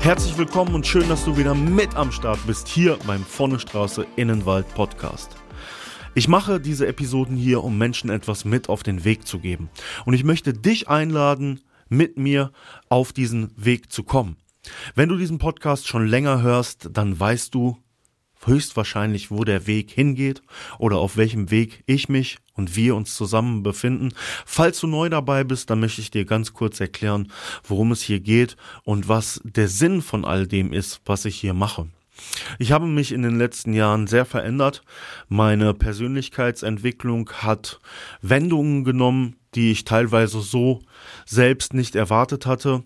Herzlich willkommen und schön, dass du wieder mit am Start bist hier beim Vorne Straße Innenwald Podcast. Ich mache diese Episoden hier, um Menschen etwas mit auf den Weg zu geben. Und ich möchte dich einladen, mit mir auf diesen Weg zu kommen. Wenn du diesen Podcast schon länger hörst, dann weißt du, höchstwahrscheinlich, wo der Weg hingeht oder auf welchem Weg ich mich und wir uns zusammen befinden. Falls du neu dabei bist, dann möchte ich dir ganz kurz erklären, worum es hier geht und was der Sinn von all dem ist, was ich hier mache. Ich habe mich in den letzten Jahren sehr verändert. Meine Persönlichkeitsentwicklung hat Wendungen genommen, die ich teilweise so selbst nicht erwartet hatte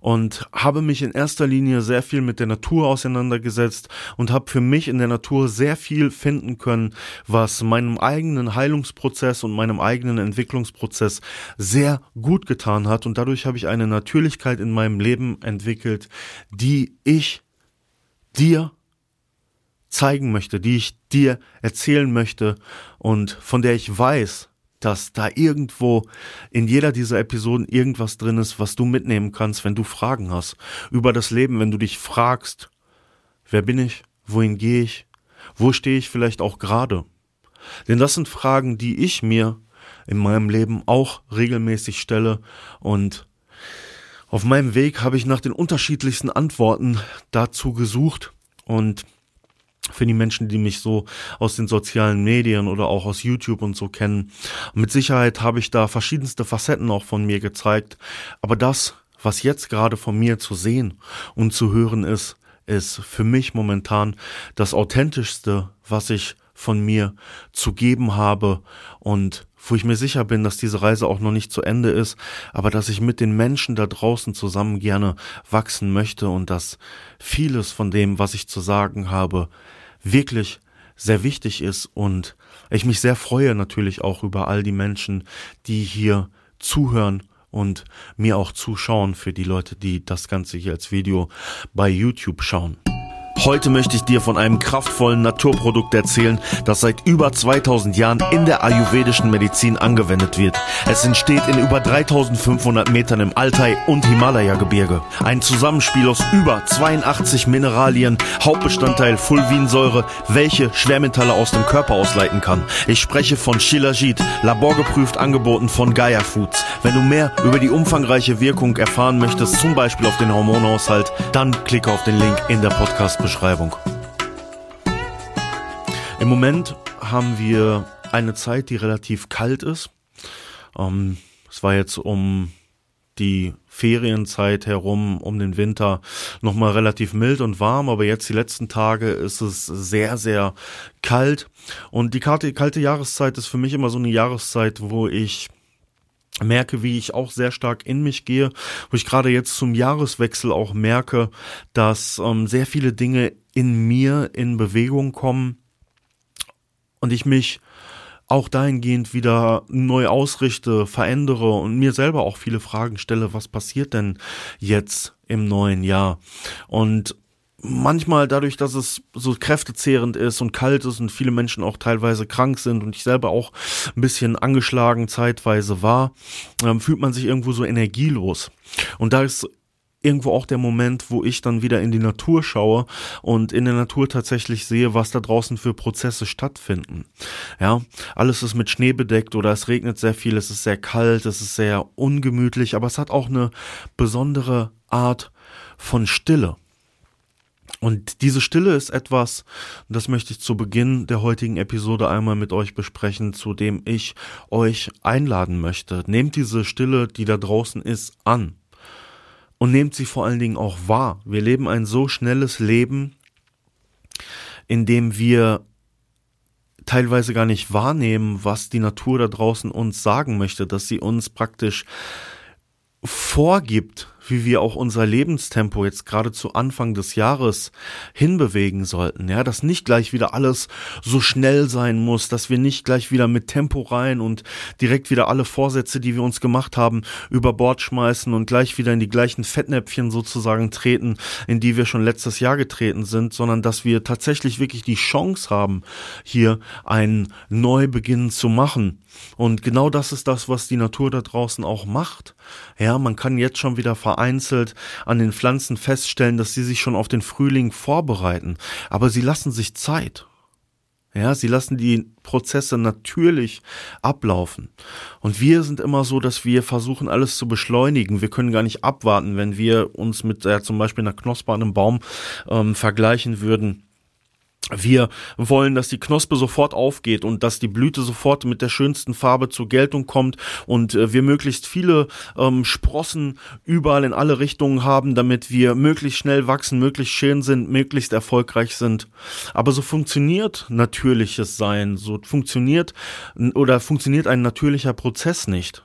und habe mich in erster Linie sehr viel mit der Natur auseinandergesetzt und habe für mich in der Natur sehr viel finden können, was meinem eigenen Heilungsprozess und meinem eigenen Entwicklungsprozess sehr gut getan hat. Und dadurch habe ich eine Natürlichkeit in meinem Leben entwickelt, die ich dir zeigen möchte, die ich dir erzählen möchte und von der ich weiß, dass da irgendwo in jeder dieser Episoden irgendwas drin ist, was du mitnehmen kannst, wenn du Fragen hast. Über das Leben, wenn du dich fragst, wer bin ich, wohin gehe ich, wo stehe ich vielleicht auch gerade. Denn das sind Fragen, die ich mir in meinem Leben auch regelmäßig stelle. Und auf meinem Weg habe ich nach den unterschiedlichsten Antworten dazu gesucht. Und für die Menschen, die mich so aus den sozialen Medien oder auch aus YouTube und so kennen. Mit Sicherheit habe ich da verschiedenste Facetten auch von mir gezeigt. Aber das, was jetzt gerade von mir zu sehen und zu hören ist, ist für mich momentan das authentischste, was ich von mir zu geben habe und wo ich mir sicher bin, dass diese Reise auch noch nicht zu Ende ist, aber dass ich mit den Menschen da draußen zusammen gerne wachsen möchte und dass vieles von dem, was ich zu sagen habe, wirklich sehr wichtig ist und ich mich sehr freue natürlich auch über all die Menschen, die hier zuhören und mir auch zuschauen für die Leute, die das Ganze hier als Video bei YouTube schauen. Heute möchte ich dir von einem kraftvollen Naturprodukt erzählen, das seit über 2000 Jahren in der ayurvedischen Medizin angewendet wird. Es entsteht in über 3500 Metern im Altai und Himalaya-Gebirge. Ein Zusammenspiel aus über 82 Mineralien, Hauptbestandteil Fulvinsäure, welche Schwermetalle aus dem Körper ausleiten kann. Ich spreche von Shilajit, laborgeprüft angeboten von Gaia Foods. Wenn du mehr über die umfangreiche Wirkung erfahren möchtest, zum Beispiel auf den Hormonhaushalt, dann klicke auf den Link in der Podcast Beschreibung. Im Moment haben wir eine Zeit, die relativ kalt ist. Ähm, es war jetzt um die Ferienzeit herum, um den Winter nochmal relativ mild und warm, aber jetzt die letzten Tage ist es sehr, sehr kalt. Und die kalte, kalte Jahreszeit ist für mich immer so eine Jahreszeit, wo ich merke, wie ich auch sehr stark in mich gehe, wo ich gerade jetzt zum Jahreswechsel auch merke, dass ähm, sehr viele Dinge in mir in Bewegung kommen und ich mich auch dahingehend wieder neu ausrichte, verändere und mir selber auch viele Fragen stelle, was passiert denn jetzt im neuen Jahr? Und manchmal dadurch, dass es so kräftezehrend ist und kalt ist und viele Menschen auch teilweise krank sind und ich selber auch ein bisschen angeschlagen zeitweise war, ähm, fühlt man sich irgendwo so energielos. Und da ist irgendwo auch der Moment, wo ich dann wieder in die Natur schaue und in der Natur tatsächlich sehe, was da draußen für Prozesse stattfinden. Ja, alles ist mit Schnee bedeckt oder es regnet sehr viel, es ist sehr kalt, es ist sehr ungemütlich, aber es hat auch eine besondere Art von Stille. Und diese Stille ist etwas, das möchte ich zu Beginn der heutigen Episode einmal mit euch besprechen, zu dem ich euch einladen möchte. Nehmt diese Stille, die da draußen ist, an. Und nehmt sie vor allen Dingen auch wahr. Wir leben ein so schnelles Leben, in dem wir teilweise gar nicht wahrnehmen, was die Natur da draußen uns sagen möchte, dass sie uns praktisch vorgibt, wie wir auch unser Lebenstempo jetzt gerade zu Anfang des Jahres hinbewegen sollten. Ja, dass nicht gleich wieder alles so schnell sein muss, dass wir nicht gleich wieder mit Tempo rein und direkt wieder alle Vorsätze, die wir uns gemacht haben, über Bord schmeißen und gleich wieder in die gleichen Fettnäpfchen sozusagen treten, in die wir schon letztes Jahr getreten sind, sondern dass wir tatsächlich wirklich die Chance haben, hier einen Neubeginn zu machen. Und genau das ist das, was die Natur da draußen auch macht. Ja, man kann jetzt schon wieder vereinzelt an den Pflanzen feststellen, dass sie sich schon auf den Frühling vorbereiten. Aber sie lassen sich Zeit. Ja, sie lassen die Prozesse natürlich ablaufen. Und wir sind immer so, dass wir versuchen, alles zu beschleunigen. Wir können gar nicht abwarten, wenn wir uns mit ja, zum Beispiel einer Knospe an einem Baum ähm, vergleichen würden wir wollen, dass die Knospe sofort aufgeht und dass die Blüte sofort mit der schönsten Farbe zur Geltung kommt und äh, wir möglichst viele ähm, Sprossen überall in alle Richtungen haben, damit wir möglichst schnell wachsen, möglichst schön sind, möglichst erfolgreich sind. Aber so funktioniert natürliches Sein, so funktioniert oder funktioniert ein natürlicher Prozess nicht.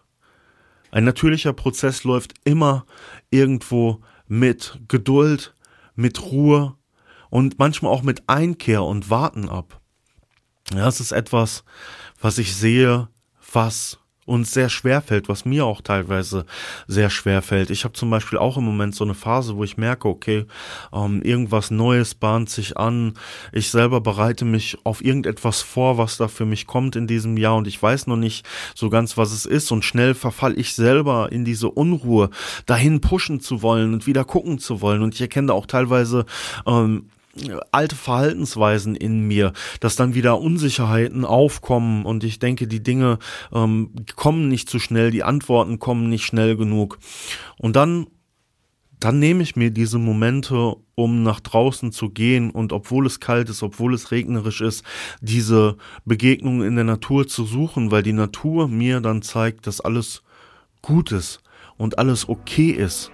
Ein natürlicher Prozess läuft immer irgendwo mit Geduld, mit Ruhe, und manchmal auch mit Einkehr und Warten ab. Ja, es ist etwas, was ich sehe, was uns sehr schwer fällt, was mir auch teilweise sehr schwer fällt. Ich habe zum Beispiel auch im Moment so eine Phase, wo ich merke, okay, ähm, irgendwas Neues bahnt sich an. Ich selber bereite mich auf irgendetwas vor, was da für mich kommt in diesem Jahr und ich weiß noch nicht so ganz, was es ist und schnell verfall ich selber in diese Unruhe, dahin pushen zu wollen und wieder gucken zu wollen und ich erkenne auch teilweise ähm, alte Verhaltensweisen in mir, dass dann wieder Unsicherheiten aufkommen und ich denke, die Dinge ähm, kommen nicht zu schnell, die Antworten kommen nicht schnell genug. Und dann, dann nehme ich mir diese Momente, um nach draußen zu gehen und obwohl es kalt ist, obwohl es regnerisch ist, diese Begegnungen in der Natur zu suchen, weil die Natur mir dann zeigt, dass alles gut ist und alles okay ist,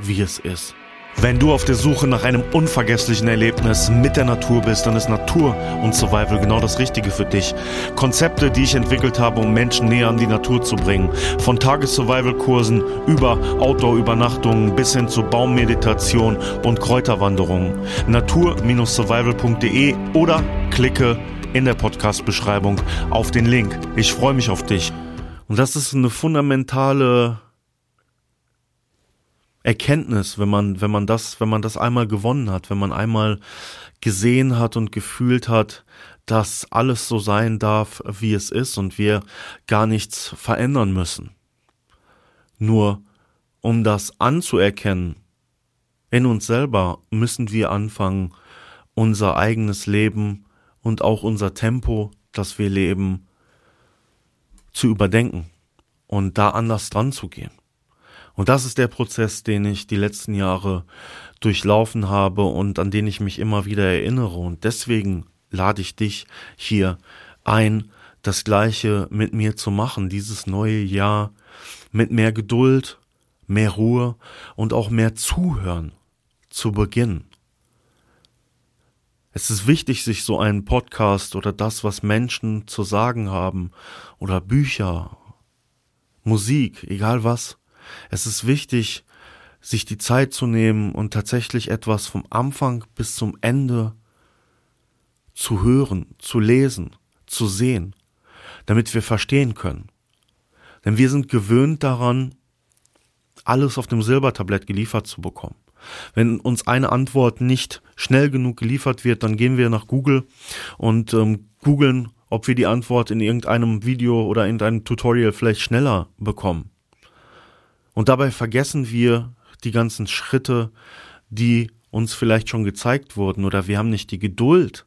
wie es ist. Wenn du auf der Suche nach einem unvergesslichen Erlebnis mit der Natur bist, dann ist Natur und Survival genau das Richtige für dich. Konzepte, die ich entwickelt habe, um Menschen näher an die Natur zu bringen. Von Tages-Survival-Kursen über Outdoor-Übernachtungen bis hin zu Baummeditation und Kräuterwanderungen. Natur-survival.de oder klicke in der Podcast-Beschreibung auf den Link. Ich freue mich auf dich. Und das ist eine fundamentale Erkenntnis, wenn man, wenn man das, wenn man das einmal gewonnen hat, wenn man einmal gesehen hat und gefühlt hat, dass alles so sein darf, wie es ist und wir gar nichts verändern müssen. Nur um das anzuerkennen in uns selber, müssen wir anfangen, unser eigenes Leben und auch unser Tempo, das wir leben, zu überdenken und da anders dran zu gehen. Und das ist der Prozess, den ich die letzten Jahre durchlaufen habe und an den ich mich immer wieder erinnere. Und deswegen lade ich dich hier ein, das Gleiche mit mir zu machen, dieses neue Jahr mit mehr Geduld, mehr Ruhe und auch mehr Zuhören zu beginnen. Es ist wichtig, sich so einen Podcast oder das, was Menschen zu sagen haben oder Bücher, Musik, egal was, es ist wichtig, sich die Zeit zu nehmen und tatsächlich etwas vom Anfang bis zum Ende zu hören, zu lesen, zu sehen, damit wir verstehen können. Denn wir sind gewöhnt daran, alles auf dem Silbertablett geliefert zu bekommen. Wenn uns eine Antwort nicht schnell genug geliefert wird, dann gehen wir nach Google und ähm, googeln, ob wir die Antwort in irgendeinem Video oder in einem Tutorial vielleicht schneller bekommen. Und dabei vergessen wir die ganzen Schritte, die uns vielleicht schon gezeigt wurden oder wir haben nicht die Geduld,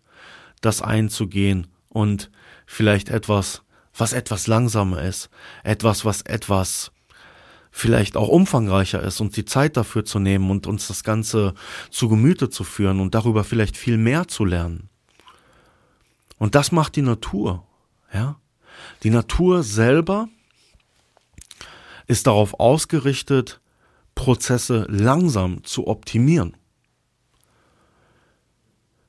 das einzugehen und vielleicht etwas, was etwas langsamer ist, etwas, was etwas vielleicht auch umfangreicher ist, uns die Zeit dafür zu nehmen und uns das Ganze zu Gemüte zu führen und darüber vielleicht viel mehr zu lernen. Und das macht die Natur, ja. Die Natur selber ist darauf ausgerichtet, Prozesse langsam zu optimieren.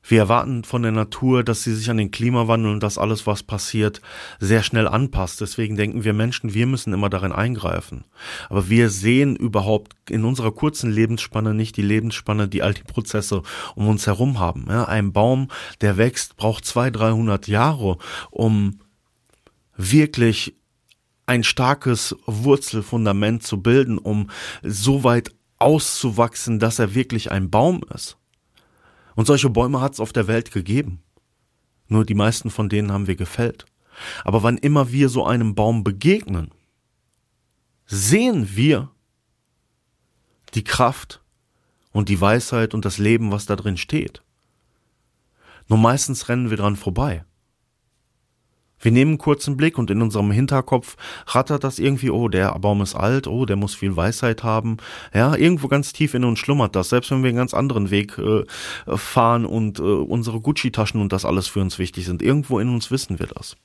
Wir erwarten von der Natur, dass sie sich an den Klimawandel und das alles, was passiert, sehr schnell anpasst. Deswegen denken wir Menschen, wir müssen immer darin eingreifen. Aber wir sehen überhaupt in unserer kurzen Lebensspanne nicht die Lebensspanne, die all die Prozesse um uns herum haben. Ja, ein Baum, der wächst, braucht zwei, dreihundert Jahre, um wirklich ein starkes Wurzelfundament zu bilden, um so weit auszuwachsen, dass er wirklich ein Baum ist. Und solche Bäume hat es auf der Welt gegeben. Nur die meisten von denen haben wir gefällt. Aber wann immer wir so einem Baum begegnen, sehen wir die Kraft und die Weisheit und das Leben, was da drin steht. Nur meistens rennen wir dran vorbei. Wir nehmen einen kurzen Blick und in unserem Hinterkopf rattert das irgendwie, oh, der Baum ist alt, oh, der muss viel Weisheit haben. Ja, irgendwo ganz tief in uns schlummert das, selbst wenn wir einen ganz anderen Weg äh, fahren und äh, unsere Gucci-Taschen und das alles für uns wichtig sind. Irgendwo in uns wissen wir das.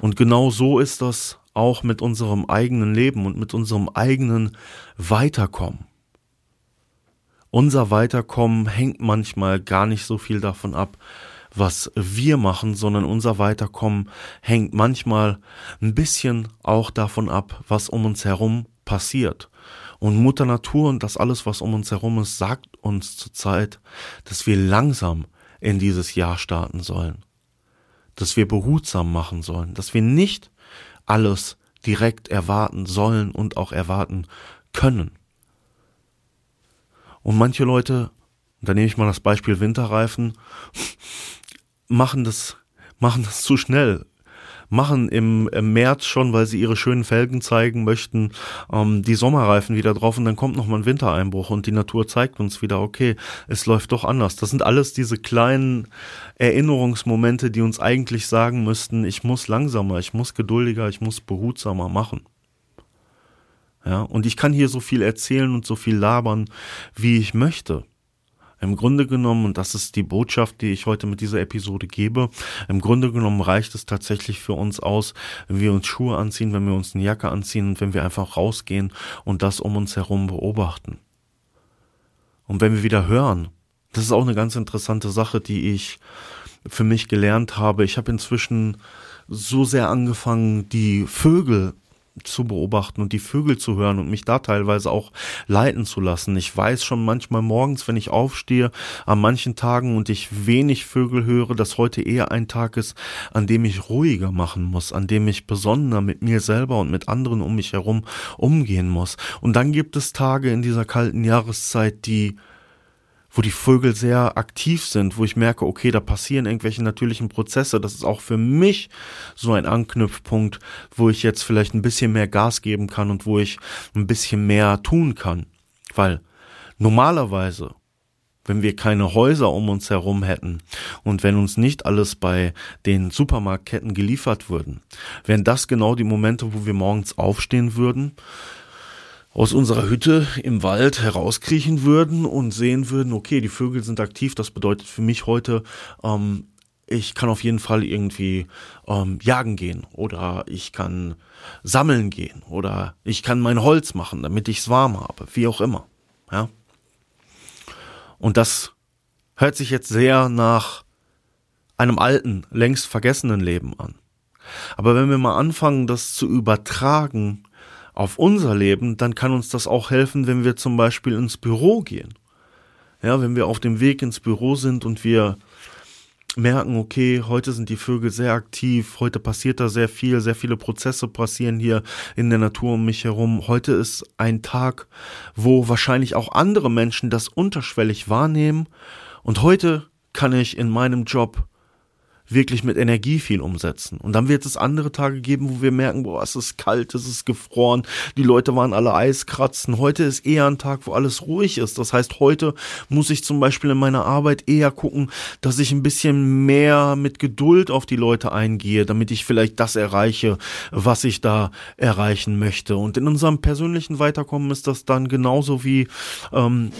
Und genau so ist das auch mit unserem eigenen Leben und mit unserem eigenen Weiterkommen. Unser Weiterkommen hängt manchmal gar nicht so viel davon ab, was wir machen, sondern unser Weiterkommen hängt manchmal ein bisschen auch davon ab, was um uns herum passiert. Und Mutter Natur und das alles, was um uns herum ist, sagt uns zurzeit, dass wir langsam in dieses Jahr starten sollen. Dass wir behutsam machen sollen, dass wir nicht alles direkt erwarten sollen und auch erwarten können. Und manche Leute, da nehme ich mal das Beispiel Winterreifen, machen das, machen das zu schnell. Machen im, März schon, weil sie ihre schönen Felgen zeigen möchten, ähm, die Sommerreifen wieder drauf und dann kommt nochmal ein Wintereinbruch und die Natur zeigt uns wieder, okay, es läuft doch anders. Das sind alles diese kleinen Erinnerungsmomente, die uns eigentlich sagen müssten, ich muss langsamer, ich muss geduldiger, ich muss behutsamer machen. Ja, und ich kann hier so viel erzählen und so viel labern, wie ich möchte. Im Grunde genommen, und das ist die Botschaft, die ich heute mit dieser Episode gebe, im Grunde genommen reicht es tatsächlich für uns aus, wenn wir uns Schuhe anziehen, wenn wir uns eine Jacke anziehen und wenn wir einfach rausgehen und das um uns herum beobachten. Und wenn wir wieder hören, das ist auch eine ganz interessante Sache, die ich für mich gelernt habe. Ich habe inzwischen so sehr angefangen, die Vögel zu beobachten und die Vögel zu hören und mich da teilweise auch leiten zu lassen. Ich weiß schon manchmal morgens, wenn ich aufstehe, an manchen Tagen und ich wenig Vögel höre, dass heute eher ein Tag ist, an dem ich ruhiger machen muss, an dem ich besonderer mit mir selber und mit anderen um mich herum umgehen muss. Und dann gibt es Tage in dieser kalten Jahreszeit, die wo die Vögel sehr aktiv sind, wo ich merke, okay, da passieren irgendwelche natürlichen Prozesse. Das ist auch für mich so ein Anknüpfpunkt, wo ich jetzt vielleicht ein bisschen mehr Gas geben kann und wo ich ein bisschen mehr tun kann. Weil normalerweise, wenn wir keine Häuser um uns herum hätten und wenn uns nicht alles bei den Supermarktketten geliefert würden, wären das genau die Momente, wo wir morgens aufstehen würden, aus unserer Hütte im Wald herauskriechen würden und sehen würden, okay, die Vögel sind aktiv, das bedeutet für mich heute, ähm, ich kann auf jeden Fall irgendwie ähm, jagen gehen oder ich kann sammeln gehen oder ich kann mein Holz machen, damit ich es warm habe, wie auch immer. Ja. Und das hört sich jetzt sehr nach einem alten, längst vergessenen Leben an. Aber wenn wir mal anfangen, das zu übertragen auf unser Leben, dann kann uns das auch helfen, wenn wir zum Beispiel ins Büro gehen. Ja, wenn wir auf dem Weg ins Büro sind und wir merken, okay, heute sind die Vögel sehr aktiv, heute passiert da sehr viel, sehr viele Prozesse passieren hier in der Natur um mich herum. Heute ist ein Tag, wo wahrscheinlich auch andere Menschen das unterschwellig wahrnehmen und heute kann ich in meinem Job wirklich mit Energie viel umsetzen. Und dann wird es andere Tage geben, wo wir merken, boah, es ist kalt, es ist gefroren, die Leute waren alle Eiskratzen. Heute ist eher ein Tag, wo alles ruhig ist. Das heißt, heute muss ich zum Beispiel in meiner Arbeit eher gucken, dass ich ein bisschen mehr mit Geduld auf die Leute eingehe, damit ich vielleicht das erreiche, was ich da erreichen möchte. Und in unserem persönlichen Weiterkommen ist das dann genauso wie ähm,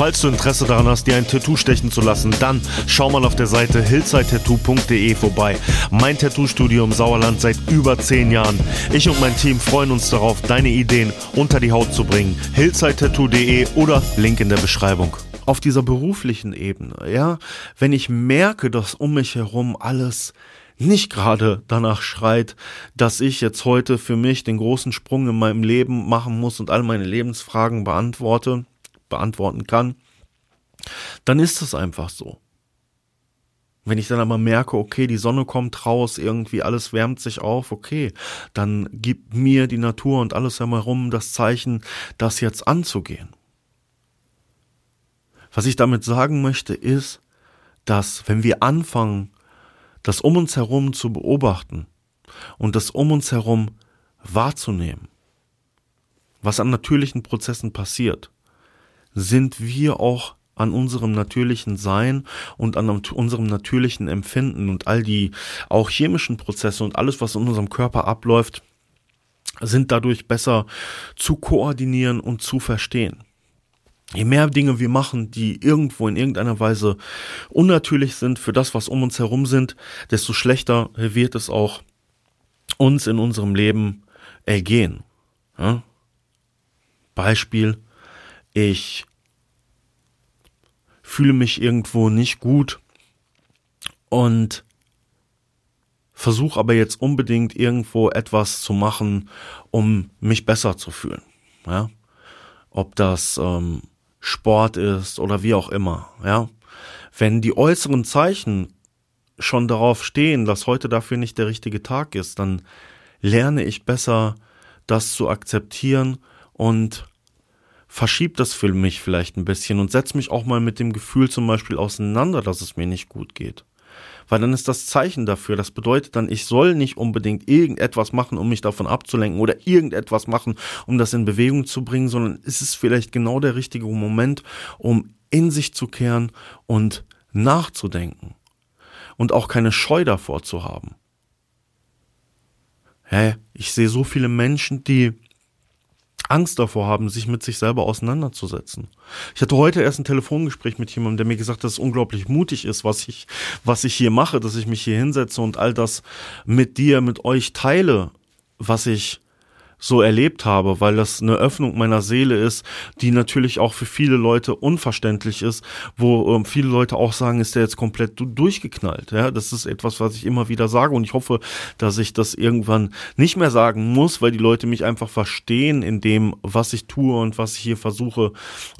Falls du Interesse daran hast, dir ein Tattoo stechen zu lassen, dann schau mal auf der Seite hillsidetattoo.de vorbei. Mein Tattoo-Studio im Sauerland seit über 10 Jahren. Ich und mein Team freuen uns darauf, deine Ideen unter die Haut zu bringen. hillsidetattoo.de oder Link in der Beschreibung. auf dieser beruflichen Ebene, ja, wenn ich merke, dass um mich herum alles nicht gerade danach schreit, dass ich jetzt heute für mich den großen Sprung in meinem Leben machen muss und all meine Lebensfragen beantworte, beantworten kann, dann ist es einfach so. Wenn ich dann aber merke, okay, die Sonne kommt raus, irgendwie alles wärmt sich auf, okay, dann gibt mir die Natur und alles herum das Zeichen, das jetzt anzugehen. Was ich damit sagen möchte, ist, dass wenn wir anfangen, das um uns herum zu beobachten und das um uns herum wahrzunehmen, was an natürlichen Prozessen passiert, sind wir auch an unserem natürlichen Sein und an unserem natürlichen Empfinden und all die auch chemischen Prozesse und alles, was in unserem Körper abläuft, sind dadurch besser zu koordinieren und zu verstehen. Je mehr Dinge wir machen, die irgendwo in irgendeiner Weise unnatürlich sind für das, was um uns herum sind, desto schlechter wird es auch uns in unserem Leben ergehen. Ja? Beispiel, ich fühle mich irgendwo nicht gut und versuche aber jetzt unbedingt irgendwo etwas zu machen, um mich besser zu fühlen. Ja? Ob das ähm, Sport ist oder wie auch immer. Ja? Wenn die äußeren Zeichen schon darauf stehen, dass heute dafür nicht der richtige Tag ist, dann lerne ich besser, das zu akzeptieren und verschiebt das für mich vielleicht ein bisschen und setzt mich auch mal mit dem Gefühl zum Beispiel auseinander, dass es mir nicht gut geht. Weil dann ist das Zeichen dafür. Das bedeutet dann, ich soll nicht unbedingt irgendetwas machen, um mich davon abzulenken oder irgendetwas machen, um das in Bewegung zu bringen, sondern ist es vielleicht genau der richtige Moment, um in sich zu kehren und nachzudenken. Und auch keine Scheu davor zu haben. Hä? Ich sehe so viele Menschen, die Angst davor haben, sich mit sich selber auseinanderzusetzen. Ich hatte heute erst ein Telefongespräch mit jemandem, der mir gesagt hat, dass es unglaublich mutig ist, was ich, was ich hier mache, dass ich mich hier hinsetze und all das mit dir, mit euch teile, was ich so erlebt habe, weil das eine Öffnung meiner Seele ist, die natürlich auch für viele Leute unverständlich ist, wo ähm, viele Leute auch sagen, ist der jetzt komplett durchgeknallt. Ja, das ist etwas, was ich immer wieder sage und ich hoffe, dass ich das irgendwann nicht mehr sagen muss, weil die Leute mich einfach verstehen in dem, was ich tue und was ich hier versuche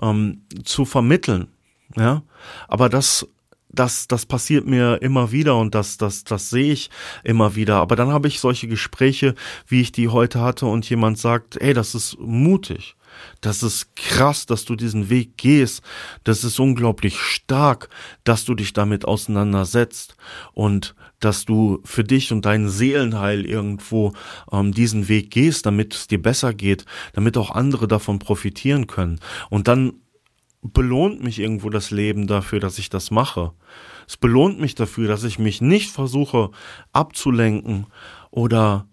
ähm, zu vermitteln. Ja, aber das das, das passiert mir immer wieder und das, das, das sehe ich immer wieder. Aber dann habe ich solche Gespräche, wie ich die heute hatte, und jemand sagt, ey, das ist mutig. Das ist krass, dass du diesen Weg gehst. Das ist unglaublich stark, dass du dich damit auseinandersetzt und dass du für dich und deinen Seelenheil irgendwo ähm, diesen Weg gehst, damit es dir besser geht, damit auch andere davon profitieren können. Und dann belohnt mich irgendwo das Leben dafür, dass ich das mache. Es belohnt mich dafür, dass ich mich nicht versuche abzulenken oder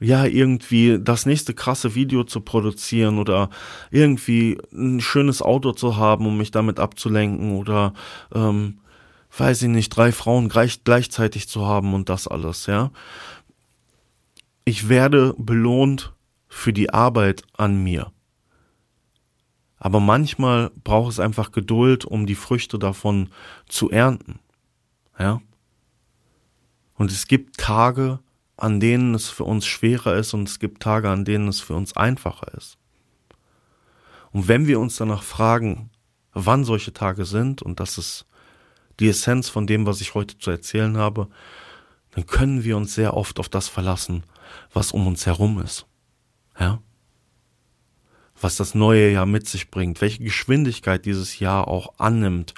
ja, irgendwie das nächste krasse Video zu produzieren oder irgendwie ein schönes Auto zu haben, um mich damit abzulenken oder ähm, weiß ich nicht, drei Frauen gleich, gleichzeitig zu haben und das alles, ja. Ich werde belohnt für die Arbeit an mir. Aber manchmal braucht es einfach Geduld, um die Früchte davon zu ernten. Ja? Und es gibt Tage, an denen es für uns schwerer ist und es gibt Tage, an denen es für uns einfacher ist. Und wenn wir uns danach fragen, wann solche Tage sind, und das ist die Essenz von dem, was ich heute zu erzählen habe, dann können wir uns sehr oft auf das verlassen, was um uns herum ist. Ja? Was das neue Jahr mit sich bringt, welche Geschwindigkeit dieses Jahr auch annimmt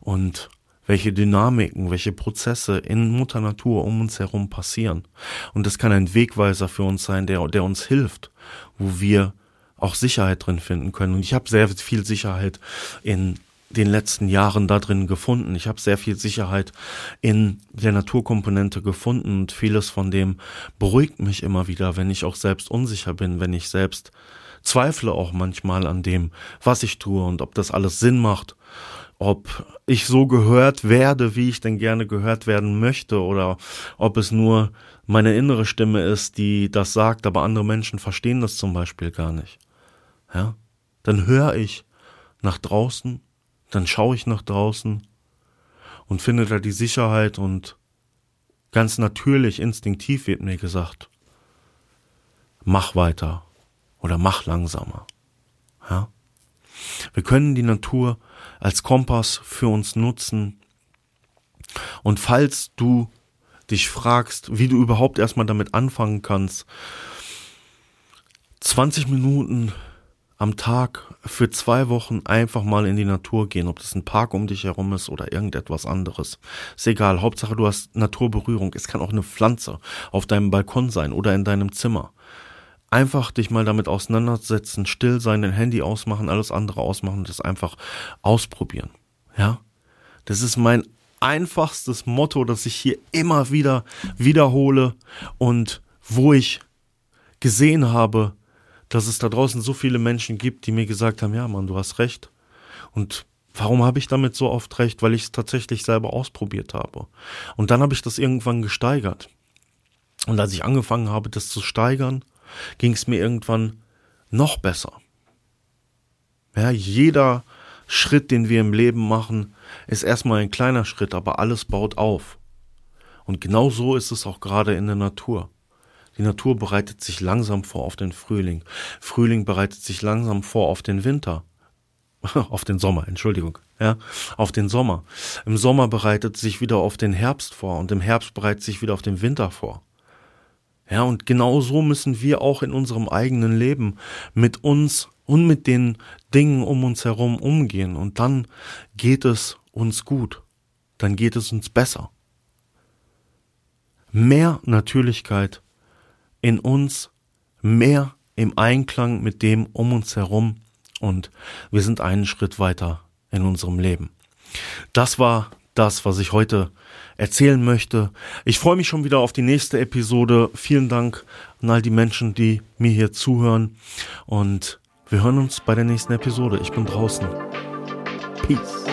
und welche Dynamiken, welche Prozesse in Mutter Natur um uns herum passieren. Und das kann ein Wegweiser für uns sein, der, der uns hilft, wo wir auch Sicherheit drin finden können. Und ich habe sehr viel Sicherheit in den letzten Jahren da drin gefunden. Ich habe sehr viel Sicherheit in der Naturkomponente gefunden und vieles von dem beruhigt mich immer wieder, wenn ich auch selbst unsicher bin, wenn ich selbst zweifle auch manchmal an dem, was ich tue und ob das alles Sinn macht, ob ich so gehört werde, wie ich denn gerne gehört werden möchte oder ob es nur meine innere Stimme ist, die das sagt, aber andere Menschen verstehen das zum Beispiel gar nicht. Ja? Dann höre ich nach draußen, dann schaue ich nach draußen und finde da die Sicherheit und ganz natürlich, instinktiv wird mir gesagt, mach weiter oder mach langsamer. Ja? Wir können die Natur als Kompass für uns nutzen. Und falls du dich fragst, wie du überhaupt erstmal damit anfangen kannst, 20 Minuten am Tag für zwei Wochen einfach mal in die Natur gehen, ob das ein Park um dich herum ist oder irgendetwas anderes. Ist egal, Hauptsache du hast Naturberührung. Es kann auch eine Pflanze auf deinem Balkon sein oder in deinem Zimmer. Einfach dich mal damit auseinandersetzen, still sein, dein Handy ausmachen, alles andere ausmachen, das einfach ausprobieren. Ja? Das ist mein einfachstes Motto, das ich hier immer wieder wiederhole und wo ich gesehen habe, dass es da draußen so viele Menschen gibt, die mir gesagt haben, ja Mann, du hast recht. Und warum habe ich damit so oft recht? Weil ich es tatsächlich selber ausprobiert habe. Und dann habe ich das irgendwann gesteigert. Und als ich angefangen habe, das zu steigern, ging es mir irgendwann noch besser. Ja, jeder Schritt, den wir im Leben machen, ist erstmal ein kleiner Schritt, aber alles baut auf. Und genau so ist es auch gerade in der Natur. Die Natur bereitet sich langsam vor auf den Frühling. Frühling bereitet sich langsam vor auf den Winter. auf den Sommer, Entschuldigung. Ja, auf den Sommer. Im Sommer bereitet sich wieder auf den Herbst vor und im Herbst bereitet sich wieder auf den Winter vor. Ja, und genau so müssen wir auch in unserem eigenen Leben mit uns und mit den Dingen um uns herum umgehen. Und dann geht es uns gut. Dann geht es uns besser. Mehr Natürlichkeit in uns mehr im Einklang mit dem um uns herum und wir sind einen Schritt weiter in unserem Leben. Das war das, was ich heute erzählen möchte. Ich freue mich schon wieder auf die nächste Episode. Vielen Dank an all die Menschen, die mir hier zuhören und wir hören uns bei der nächsten Episode. Ich bin draußen. Peace.